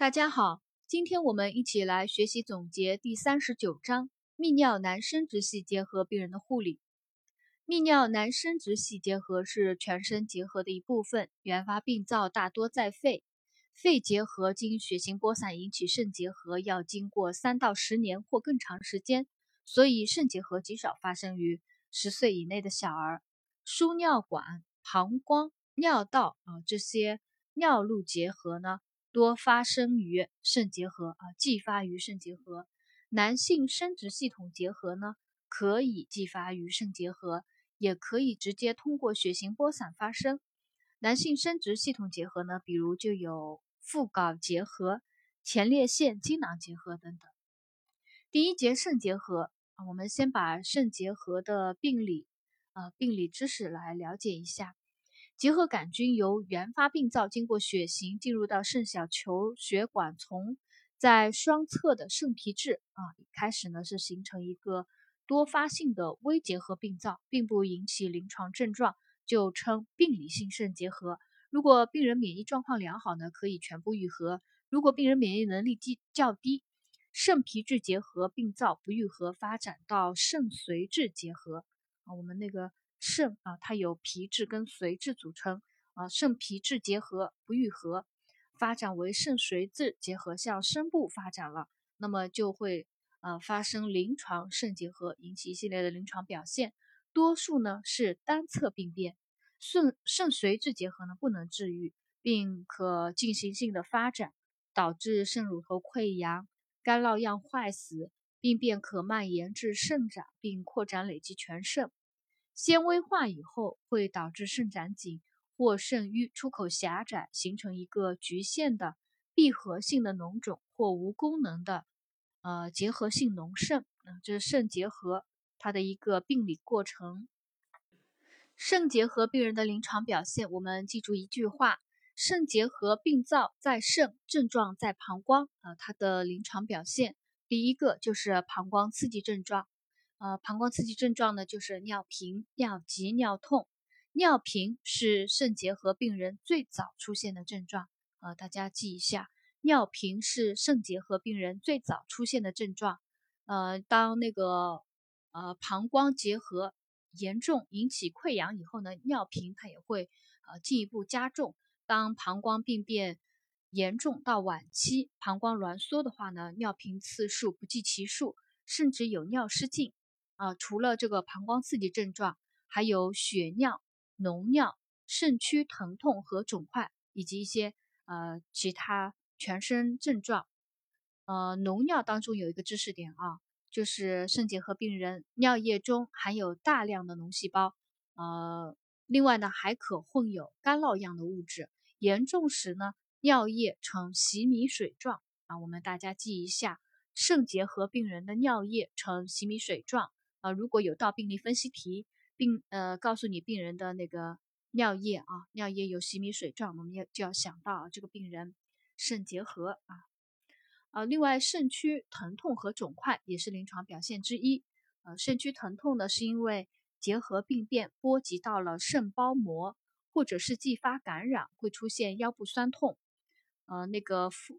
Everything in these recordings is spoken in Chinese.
大家好，今天我们一起来学习总结第三十九章泌尿男生殖系结核病人的护理。泌尿男生殖系结核是全身结核的一部分，原发病灶大多在肺。肺结核经血行播散引起肾结核，要经过三到十年或更长时间，所以肾结核极少发生于十岁以内的小儿。输尿管、膀胱、尿道啊这些尿路结核呢？多发生于肾结核啊，继发于肾结核。男性生殖系统结核呢，可以继发于肾结核，也可以直接通过血行播散发生。男性生殖系统结核呢，比如就有附睾结核、前列腺精囊结核等等。第一节肾结核，我们先把肾结核的病理啊病理知识来了解一下。结核杆菌由原发病灶经过血行进入到肾小球血管丛，在双侧的肾皮质啊，开始呢是形成一个多发性的微结核病灶，并不引起临床症状，就称病理性肾结核。如果病人免疫状况良好呢，可以全部愈合；如果病人免疫能力低较低，肾皮质结核病灶不愈合，发展到肾髓质结核啊，我们那个。肾啊，它有皮质跟髓质组成啊，肾皮质结合不愈合，发展为肾髓质结合向深部发展了，那么就会呃发生临床肾结核，引起一系列的临床表现，多数呢是单侧病变。肾肾髓质结合呢不能治愈，并可进行性的发展，导致肾乳头溃疡、干酪样坏死，病变可蔓延至肾脏，并扩展累积全肾。纤维化以后会导致肾展紧或肾盂出口狭窄，形成一个局限的闭合性的脓肿或无功能的呃结核性脓肾。啊，这是肾结核它的一个病理过程。肾结核病人的临床表现，我们记住一句话：肾结核病灶在肾，症状在膀胱。啊，它的临床表现，第一个就是膀胱刺激症状。呃，膀胱刺激症状呢，就是尿频、尿急、尿痛。尿频是肾结核病人最早出现的症状，呃，大家记一下，尿频是肾结核病人最早出现的症状。呃，当那个呃膀胱结核严重引起溃疡以后呢，尿频它也会呃进一步加重。当膀胱病变严重到晚期，膀胱挛缩的话呢，尿频次数不计其数，甚至有尿失禁。啊，除了这个膀胱刺激症状，还有血尿、脓尿、肾区疼痛和肿块，以及一些呃其他全身症状。呃，脓尿当中有一个知识点啊，就是肾结核病人尿液中含有大量的脓细胞。呃，另外呢，还可混有干酪样的物质，严重时呢，尿液呈洗米水状。啊，我们大家记一下，肾结核病人的尿液呈洗米水状。啊，如果有道病例分析题，并呃告诉你病人的那个尿液啊，尿液有洗米水状，我们要就要想到这个病人肾结核啊。啊，另外肾区疼痛和肿块也是临床表现之一。呃，肾区疼痛呢，是因为结核病变波及到了肾包膜，或者是继发感染，会出现腰部酸痛。呃，那个腹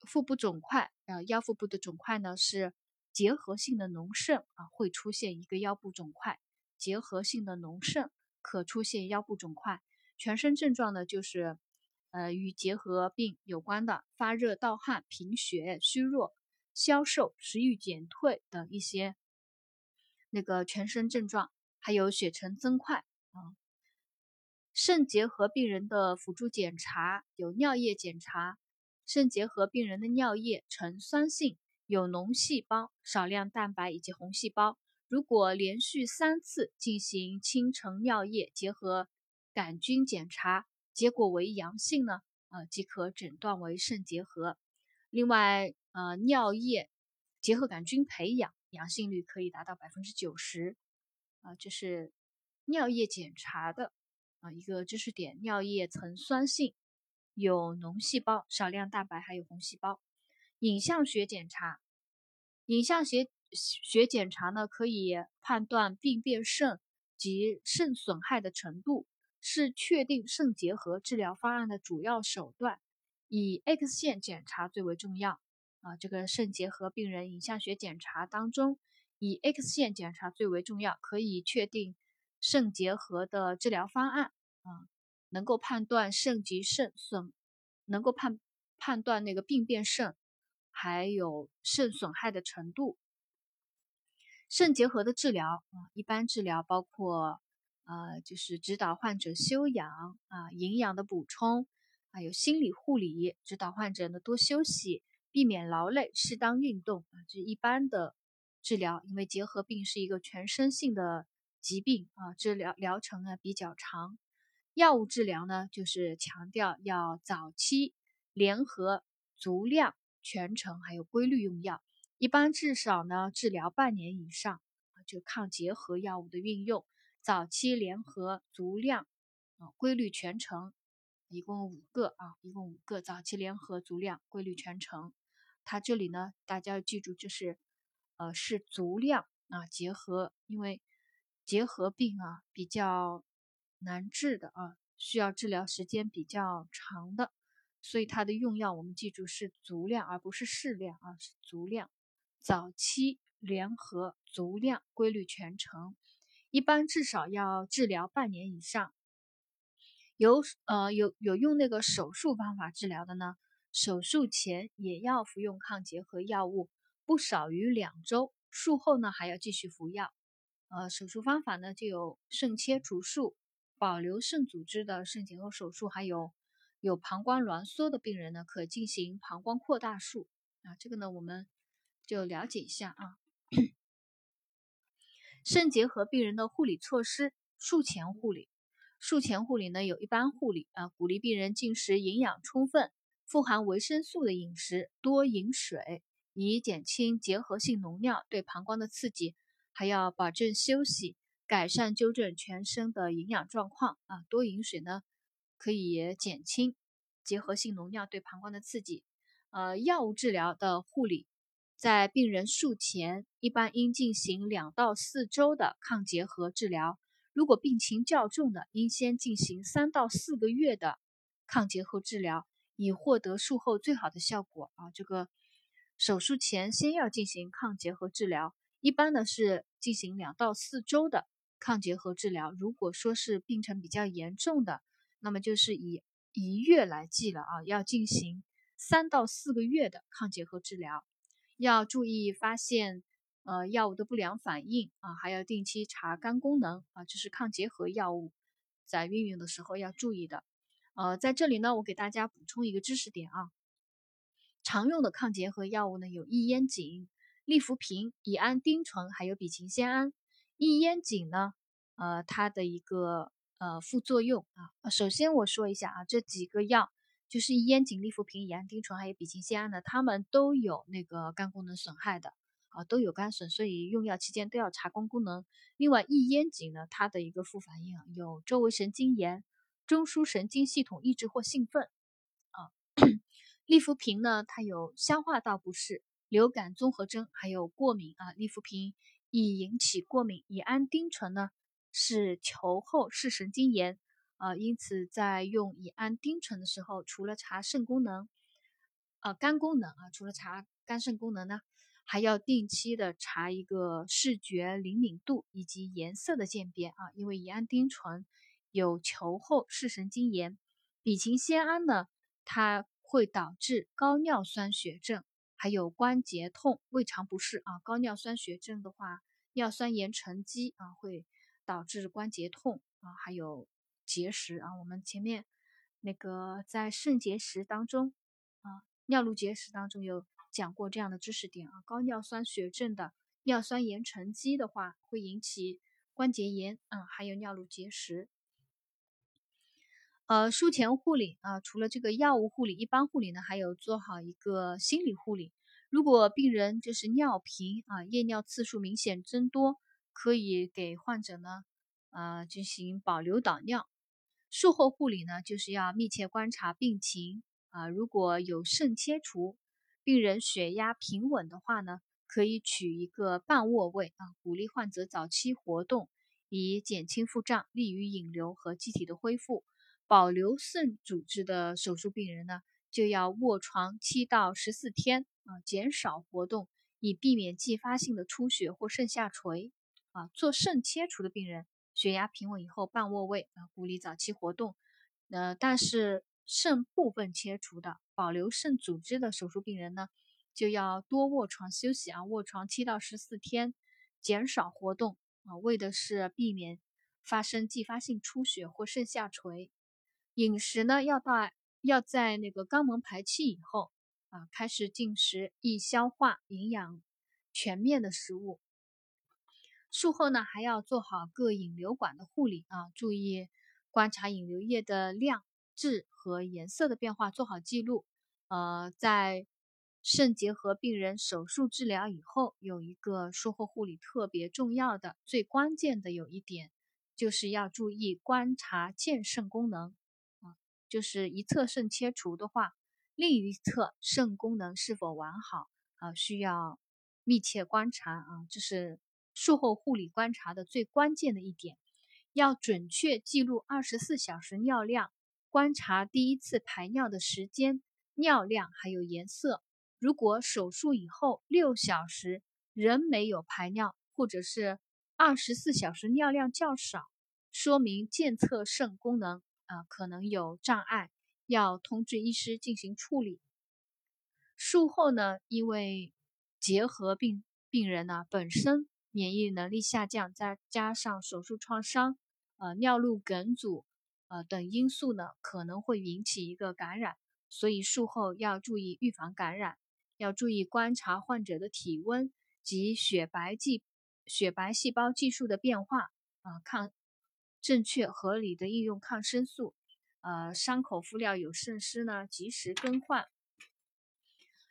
腹部肿块，呃，腰腹部的肿块呢是。结核性的脓肾啊，会出现一个腰部肿块。结核性的脓肾可出现腰部肿块。全身症状呢，就是呃与结核病有关的发热、盗汗、贫血、虚弱、消瘦、食欲减退等一些那个全身症状，还有血沉增块啊。肾结核病人的辅助检查有尿液检查，肾结核病人的尿液呈酸性。有脓细胞、少量蛋白以及红细胞。如果连续三次进行清晨尿液结合杆菌检查，结果为阳性呢，呃，即可诊断为肾结核。另外，呃，尿液结合杆菌培养阳性率可以达到百分之九十。啊，这是尿液检查的啊一个知识点：尿液呈酸性，有脓细胞、少量蛋白还有红细胞。影像学检查，影像学学检查呢，可以判断病变肾及肾损害的程度，是确定肾结核治疗方案的主要手段。以 X 线检查最为重要啊。这个肾结核病人影像学检查当中，以 X 线检查最为重要，可以确定肾结核的治疗方案啊，能够判断肾及肾损，能够判判断那个病变肾还有肾损害的程度。肾结核的治疗啊，一般治疗包括呃，就是指导患者休养啊，营养的补充，还有心理护理，指导患者呢多休息，避免劳累，适当运动啊，这一般的治疗。因为结核病是一个全身性的疾病啊，治疗疗程呢比较长。药物治疗呢，就是强调要早期、联合、足量、全程，还有规律用药。一般至少呢治疗半年以上啊，就抗结核药物的运用，早期联合足量啊，规律全程，一共五个啊，一共五个早期联合足量规律全程。它这里呢，大家要记住，就是呃是足量啊，结合，因为结核病啊比较难治的啊，需要治疗时间比较长的，所以它的用药我们记住是足量，而不是适量啊，是足量。早期联合足量规律全程，一般至少要治疗半年以上。有呃有有用那个手术方法治疗的呢，手术前也要服用抗结核药物，不少于两周。术后呢还要继续服药。呃，手术方法呢就有肾切除术、保留肾组织的肾结核手术，还有有膀胱挛缩的病人呢可进行膀胱扩大术。啊，这个呢我们。就了解一下啊，肾结核病人的护理措施。术前护理，术前护理呢有一般护理啊，鼓励病人进食营养充分、富含维生素的饮食，多饮水，以减轻结核性脓尿对膀胱的刺激。还要保证休息，改善纠正全身的营养状况啊。多饮水呢，可以减轻结核性脓尿对膀胱的刺激。呃，药物治疗的护理。在病人术前，一般应进行两到四周的抗结核治疗。如果病情较重的，应先进行三到四个月的抗结核治疗，以获得术后最好的效果啊。这个手术前先要进行抗结核治疗，一般呢是进行两到四周的抗结核治疗。如果说是病程比较严重的，那么就是以一月来计了啊，要进行三到四个月的抗结核治疗。要注意发现，呃，药物的不良反应啊，还要定期查肝功能啊，这是抗结核药物在运用的时候要注意的。呃，在这里呢，我给大家补充一个知识点啊，常用的抗结核药物呢有异烟肼、利福平、乙胺丁醇，还有吡嗪酰胺。异烟肼呢，呃，它的一个呃副作用啊，首先我说一下啊，这几个药。就是烟肼、利福平、乙胺丁醇还有吡嗪酰胺呢，它们都有那个肝功能损害的啊，都有肝损，所以用药期间都要查肝功能。另外，异烟肼呢，它的一个副反应，有周围神经炎、中枢神经系统抑制或兴奋啊。利福平呢，它有消化道不适、流感综合征，还有过敏啊。利福平易引起过敏，乙胺丁醇呢是球后视神经炎。啊，因此在用乙胺丁醇的时候，除了查肾功能，呃，肝功能啊，除了查肝肾功能呢，还要定期的查一个视觉灵敏度以及颜色的鉴别啊。因为乙胺丁醇有球后视神经炎，吡嗪酰胺呢，它会导致高尿酸血症，还有关节痛、胃肠不适啊。高尿酸血症的话，尿酸盐沉积啊，会导致关节痛啊，还有。结石啊，我们前面那个在肾结石当中啊，尿路结石当中有讲过这样的知识点啊。高尿酸血症的尿酸盐沉积的话，会引起关节炎啊，还有尿路结石。呃，术前护理啊，除了这个药物护理，一般护理呢，还有做好一个心理护理。如果病人就是尿频啊，夜尿次数明显增多，可以给患者呢，呃，进行保留导尿。术后护理呢，就是要密切观察病情啊。如果有肾切除，病人血压平稳的话呢，可以取一个半卧位啊，鼓励患者早期活动，以减轻腹胀，利于引流和机体的恢复。保留肾组织的手术病人呢，就要卧床七到十四天啊，减少活动，以避免继发性的出血或肾下垂啊。做肾切除的病人，血压平稳以后半卧位啊，鼓励早期活动。呃，但是肾部分切除的，保留肾组织的手术病人呢，就要多卧床休息啊，卧床七到十四天，减少活动啊，为的是避免发生继发性出血或肾下垂。饮食呢，要到要在那个肛门排气以后啊，开始进食易消化、营养全面的食物。术后呢，还要做好各引流管的护理啊，注意观察引流液的量、质和颜色的变化，做好记录。呃，在肾结核病人手术治疗以后，有一个术后护理特别重要的、最关键的有一点，就是要注意观察健肾功能啊。就是一侧肾切除的话，另一侧肾功能是否完好啊？需要密切观察啊，这是术后护理观察的最关键的一点。要准确记录二十四小时尿量，观察第一次排尿的时间、尿量还有颜色。如果手术以后六小时仍没有排尿，或者是二十四小时尿量较少，说明健侧肾功能。啊，可能有障碍，要通知医师进行处理。术后呢，因为结核病病人呢本身免疫能力下降，再加上手术创伤、呃尿路梗阻呃等因素呢，可能会引起一个感染，所以术后要注意预防感染，要注意观察患者的体温及血白计血白细胞计数的变化啊，抗。正确合理的应用抗生素，呃，伤口敷料有渗湿呢，及时更换。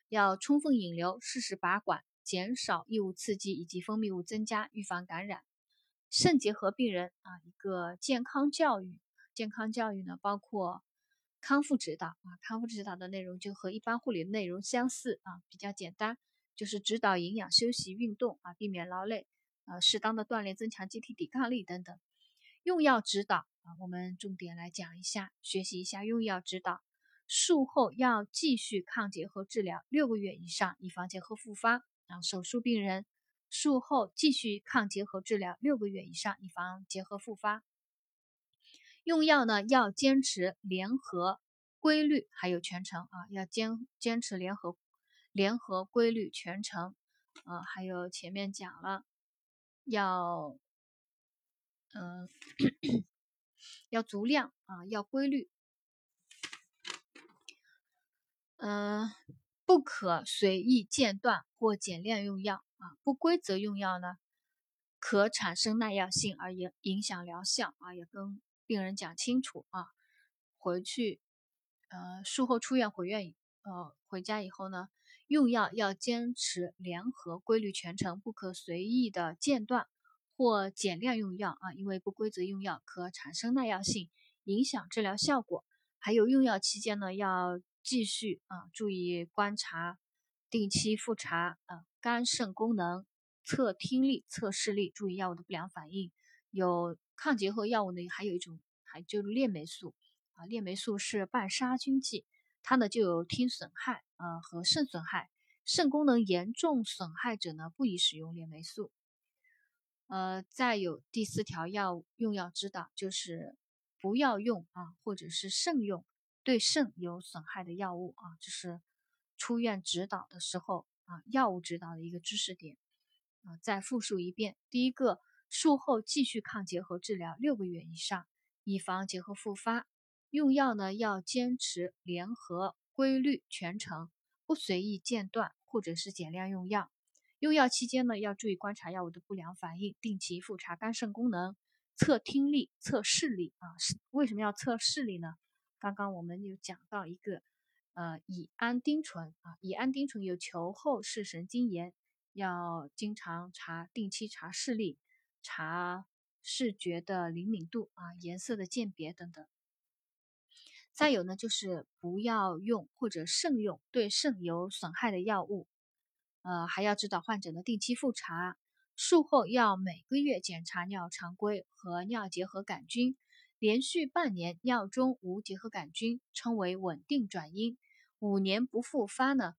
要充分引流，适时拔管，减少异物刺激以及分泌物增加，预防感染。肾结核病人啊，一个健康教育，健康教育呢，包括康复指导啊，康复指导的内容就和一般护理的内容相似啊，比较简单，就是指导营养、休息、运动啊，避免劳累，呃，适当的锻炼，增强机体抵抗力等等。用药指导啊，我们重点来讲一下，学习一下用药指导。术后要继续抗结核治疗六个月以上，以防结核复发。啊，手术病人术后继续抗结核治疗六个月以上，以防结核复发。用药呢，要坚持联合规律，还有全程啊，要坚坚持联合联合规律全程。啊，还有前面讲了要。嗯，要足量啊，要规律。嗯，不可随意间断或减量用药啊。不规则用药呢，可产生耐药性而影影响疗效啊。也跟病人讲清楚啊。回去，呃，术后出院回院，呃，回家以后呢，用药要坚持联合规律全程，不可随意的间断。或减量用药啊，因为不规则用药可产生耐药性，影响治疗效果。还有用药期间呢，要继续啊注意观察，定期复查啊肝肾功能，测听力、测视力，注意药物的不良反应。有抗结核药物呢，还有一种还就是链霉素啊，链霉素是半杀菌剂，它呢就有听损害啊和肾损害，肾功能严重损害者呢不宜使用链霉素。呃，再有第四条药用药指导，就是不要用啊，或者是慎用对肾有损害的药物啊，这是出院指导的时候啊，药物指导的一个知识点啊。再复述一遍：第一个，术后继续抗结核治疗六个月以上，以防结核复发。用药呢，要坚持联合规律全程，不随意间断或者是减量用药。用药期间呢，要注意观察药物的不良反应，定期复查肝肾功能，测听力、测视力啊。是为什么要测视力呢？刚刚我们有讲到一个，呃，乙胺丁醇啊，乙胺丁醇有球后视神经炎，要经常查，定期查视力，查视觉的灵敏度啊，颜色的鉴别等等。再有呢，就是不要用或者慎用对肾有损害的药物。呃，还要指导患者呢定期复查，术后要每个月检查尿常规和尿结核杆菌，连续半年尿中无结核杆菌，称为稳定转阴。五年不复发呢，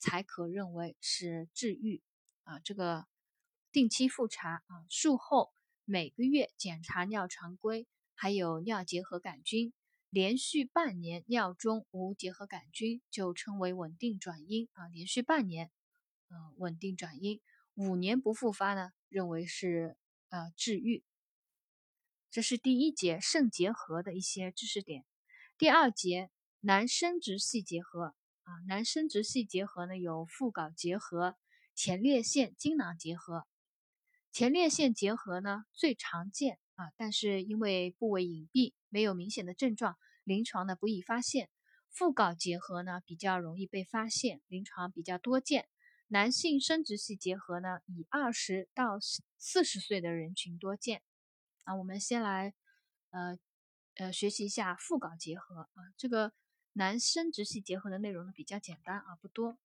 才可认为是治愈啊。这个定期复查啊，术后每个月检查尿常规，还有尿结核杆菌，连续半年尿中无结核杆菌，就称为稳定转阴啊。连续半年，呃，稳定转阴，五年不复发呢，认为是呃治愈。这是第一节肾结核的一些知识点。第二节男生殖系结核啊，男生殖系结合呢有附睾结核、前列腺精囊结核。前列腺结核呢最常见啊，但是因为部位隐蔽，没有明显的症状，临床呢不易发现。附睾结核呢比较容易被发现，临床比较多见。男性生殖系结核呢以二十到四十岁的人群多见。啊，我们先来呃。呃，学习一下附睾结核啊，这个男生殖系结合的内容呢比较简单啊，不多。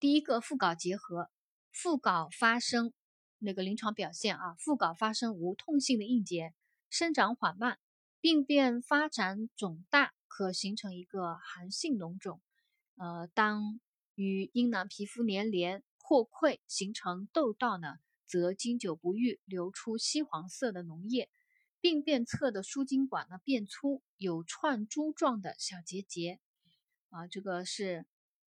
第一个附睾结核，附睾发生那个临床表现啊，附睾发生无痛性的硬结，生长缓慢，病变发展肿大，可形成一个寒性脓肿。呃，当与阴囊皮肤粘连破溃形成窦道呢，则经久不愈，流出稀黄色的脓液。病变侧的输精管呢变粗，有串珠状的小结节，啊，这个是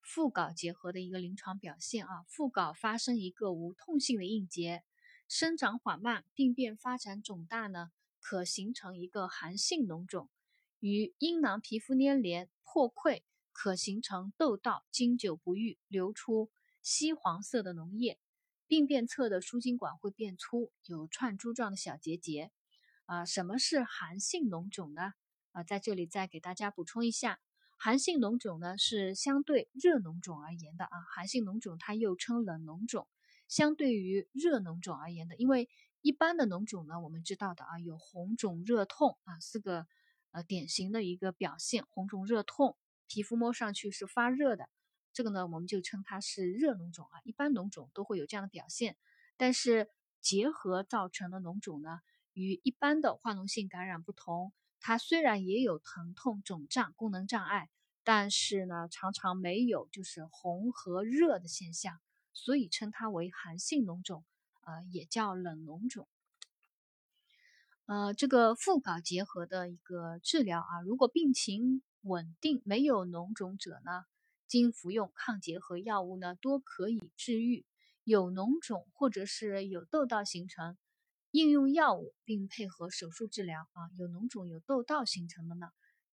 附睾结核的一个临床表现啊。附睾发生一个无痛性的硬结，生长缓慢，病变发展肿大呢，可形成一个寒性脓肿，与阴囊皮肤粘连破溃，可形成窦道，经久不愈，流出稀黄色的脓液。病变侧的输精管会变粗，有串珠状的小结节。啊，什么是寒性脓肿呢？啊，在这里再给大家补充一下，寒性脓肿呢是相对热脓肿而言的啊。寒性脓肿它又称冷脓肿，相对于热脓肿而言的，因为一般的脓肿呢，我们知道的啊，有红肿热痛啊四个呃典型的一个表现，红肿热痛，皮肤摸上去是发热的，这个呢我们就称它是热脓肿啊。一般脓肿都会有这样的表现，但是结核造成的脓肿呢？与一般的化脓性感染不同，它虽然也有疼痛、肿胀、功能障碍，但是呢，常常没有就是红和热的现象，所以称它为寒性脓肿，呃，也叫冷脓肿。呃，这个附睾结核的一个治疗啊，如果病情稳定、没有脓肿者呢，经服用抗结核药物呢，多可以治愈；有脓肿或者是有窦道形成。应用药物并配合手术治疗啊，有脓肿有窦道形成的呢，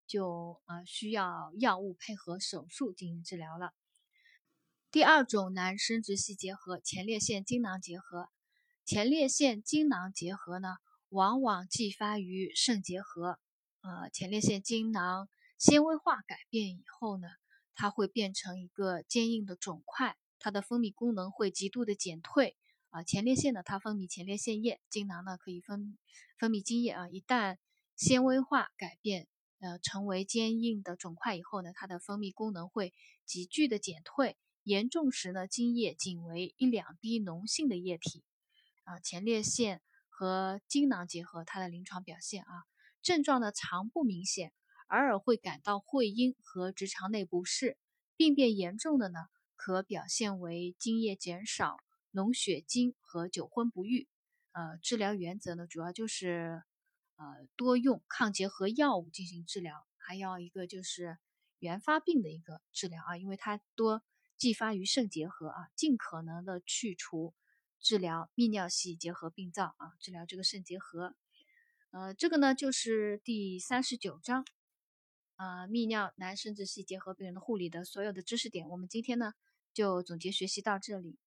就啊需要药物配合手术进行治疗了。第二种男生殖系结核前列腺精囊结核，前列腺精囊结核呢，往往继发于肾结核。呃，前列腺精囊纤维化改变以后呢，它会变成一个坚硬的肿块，它的分泌功能会极度的减退。啊，前列腺呢，它分泌前列腺液，精囊呢可以分分泌精液啊。一旦纤维化改变，呃，成为坚硬的肿块以后呢，它的分泌功能会急剧的减退，严重时呢，精液仅为一两滴脓性的液体。啊，前列腺和精囊结合，它的临床表现啊，症状呢常不明显，偶尔会感到会阴和直肠内不适，病变严重的呢，可表现为精液减少。脓血精和久昏不愈，呃，治疗原则呢，主要就是呃多用抗结核药物进行治疗，还要一个就是原发病的一个治疗啊，因为它多继发于肾结核啊，尽可能的去除治疗泌尿系结核病灶啊，治疗这个肾结核，呃，这个呢就是第三十九章啊泌尿男生殖系结核病人的护理的所有的知识点，我们今天呢就总结学习到这里。